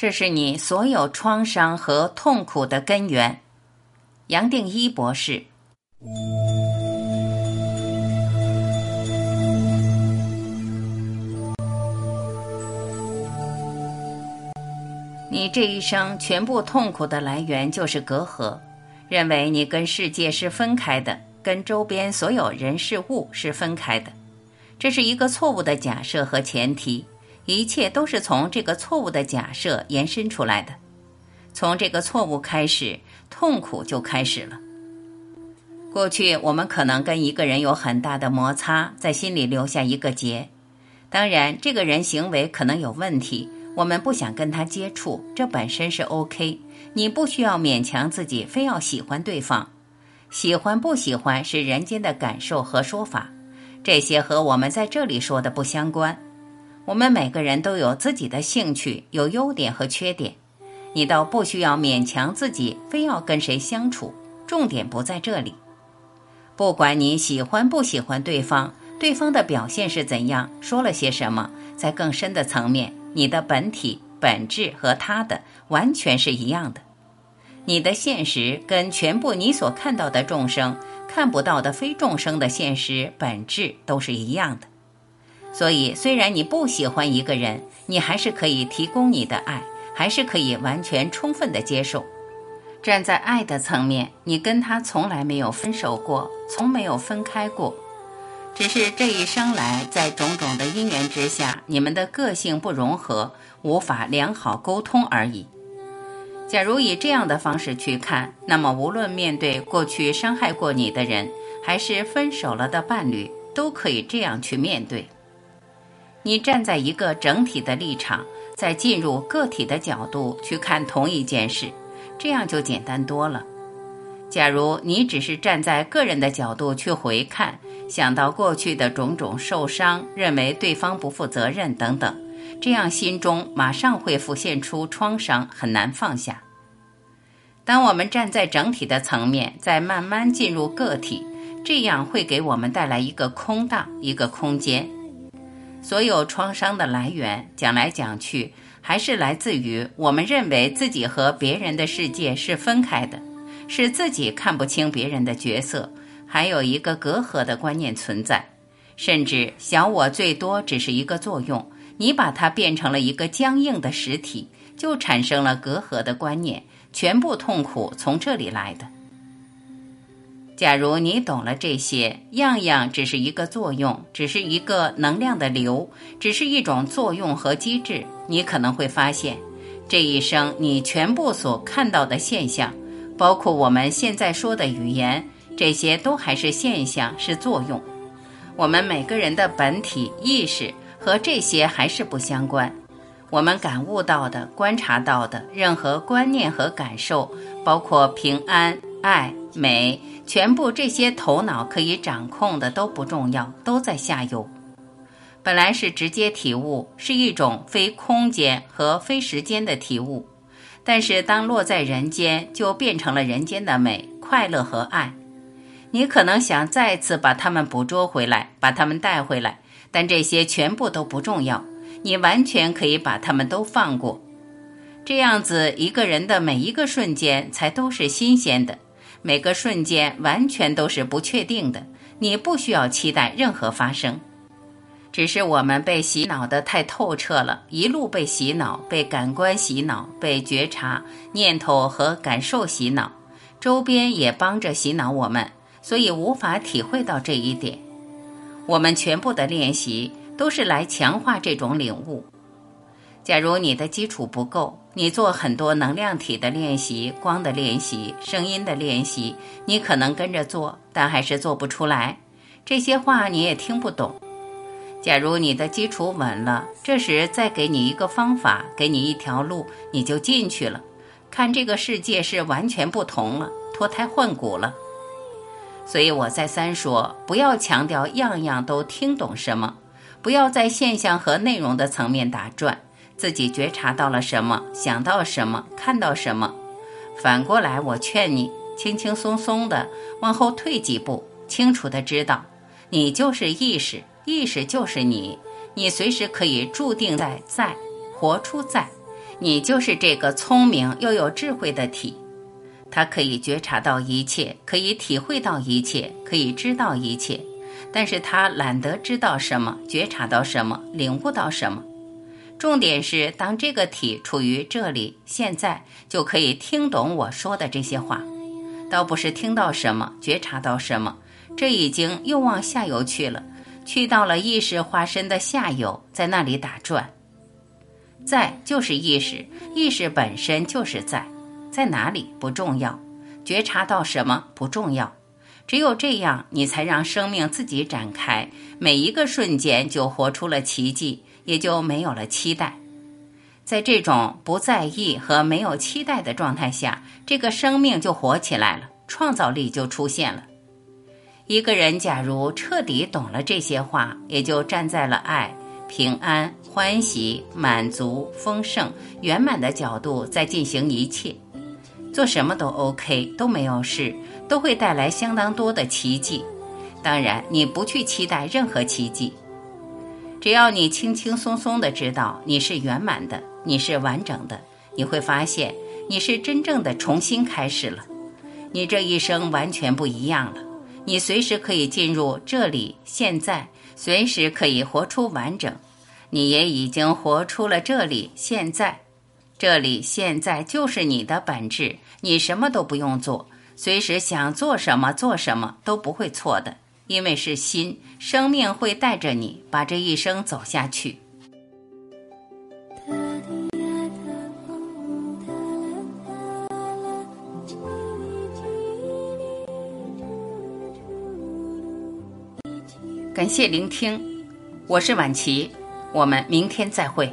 这是你所有创伤和痛苦的根源。杨定一博士。你这一生全部痛苦的来源就是隔阂，认为你跟世界是分开的，跟周边所有人事物是分开的。这是一个错误的假设和前提，一切都是从这个错误的假设延伸出来的。从这个错误开始，痛苦就开始了。过去我们可能跟一个人有很大的摩擦，在心里留下一个结。当然，这个人行为可能有问题，我们不想跟他接触，这本身是 OK。你不需要勉强自己非要喜欢对方，喜欢不喜欢是人间的感受和说法，这些和我们在这里说的不相关。我们每个人都有自己的兴趣，有优点和缺点，你倒不需要勉强自己非要跟谁相处，重点不在这里。不管你喜欢不喜欢对方，对方的表现是怎样，说了些什么，在更深的层面，你的本体本质和他的完全是一样的。你的现实跟全部你所看到的众生看不到的非众生的现实本质都是一样的。所以，虽然你不喜欢一个人，你还是可以提供你的爱，还是可以完全充分的接受。站在爱的层面，你跟他从来没有分手过，从没有分开过，只是这一生来在种种的因缘之下，你们的个性不融合，无法良好沟通而已。假如以这样的方式去看，那么无论面对过去伤害过你的人，还是分手了的伴侣，都可以这样去面对。你站在一个整体的立场，再进入个体的角度去看同一件事。这样就简单多了。假如你只是站在个人的角度去回看，想到过去的种种受伤，认为对方不负责任等等，这样心中马上会浮现出创伤，很难放下。当我们站在整体的层面，再慢慢进入个体，这样会给我们带来一个空档，一个空间。所有创伤的来源，讲来讲去。还是来自于我们认为自己和别人的世界是分开的，是自己看不清别人的角色，还有一个隔阂的观念存在，甚至小我最多只是一个作用，你把它变成了一个僵硬的实体，就产生了隔阂的观念，全部痛苦从这里来的。假如你懂了这些，样样只是一个作用，只是一个能量的流，只是一种作用和机制，你可能会发现，这一生你全部所看到的现象，包括我们现在说的语言，这些都还是现象，是作用。我们每个人的本体意识和这些还是不相关。我们感悟到的、观察到的任何观念和感受，包括平安、爱、美。全部这些头脑可以掌控的都不重要，都在下游。本来是直接体悟，是一种非空间和非时间的体悟，但是当落在人间，就变成了人间的美、快乐和爱。你可能想再次把它们捕捉回来，把它们带回来，但这些全部都不重要。你完全可以把它们都放过，这样子一个人的每一个瞬间才都是新鲜的。每个瞬间完全都是不确定的，你不需要期待任何发生，只是我们被洗脑的太透彻了，一路被洗脑，被感官洗脑，被觉察、念头和感受洗脑，周边也帮着洗脑我们，所以无法体会到这一点。我们全部的练习都是来强化这种领悟。假如你的基础不够，你做很多能量体的练习、光的练习、声音的练习，你可能跟着做，但还是做不出来。这些话你也听不懂。假如你的基础稳了，这时再给你一个方法，给你一条路，你就进去了。看这个世界是完全不同了，脱胎换骨了。所以我再三说，不要强调样样都听懂什么，不要在现象和内容的层面打转。自己觉察到了什么，想到什么，看到什么，反过来，我劝你轻轻松松的往后退几步，清楚的知道，你就是意识，意识就是你，你随时可以注定在在，活出在，你就是这个聪明又有智慧的体，它可以觉察到一切，可以体会到一切，可以知道一切，但是它懒得知道什么，觉察到什么，领悟到什么。重点是，当这个体处于这里，现在就可以听懂我说的这些话，倒不是听到什么，觉察到什么，这已经又往下游去了，去到了意识化身的下游，在那里打转。在就是意识，意识本身就是在，在哪里不重要，觉察到什么不重要，只有这样，你才让生命自己展开，每一个瞬间就活出了奇迹。也就没有了期待，在这种不在意和没有期待的状态下，这个生命就活起来了，创造力就出现了。一个人假如彻底懂了这些话，也就站在了爱、平安、欢喜、满足、丰盛、圆满的角度在进行一切，做什么都 OK，都没有事，都会带来相当多的奇迹。当然，你不去期待任何奇迹。只要你轻轻松松的知道你是圆满的，你是完整的，你会发现你是真正的重新开始了。你这一生完全不一样了。你随时可以进入这里，现在随时可以活出完整。你也已经活出了这里，现在，这里现在就是你的本质。你什么都不用做，随时想做什么做什么都不会错的。因为是心，生命会带着你把这一生走下去。感谢聆听，我是晚琪，我们明天再会。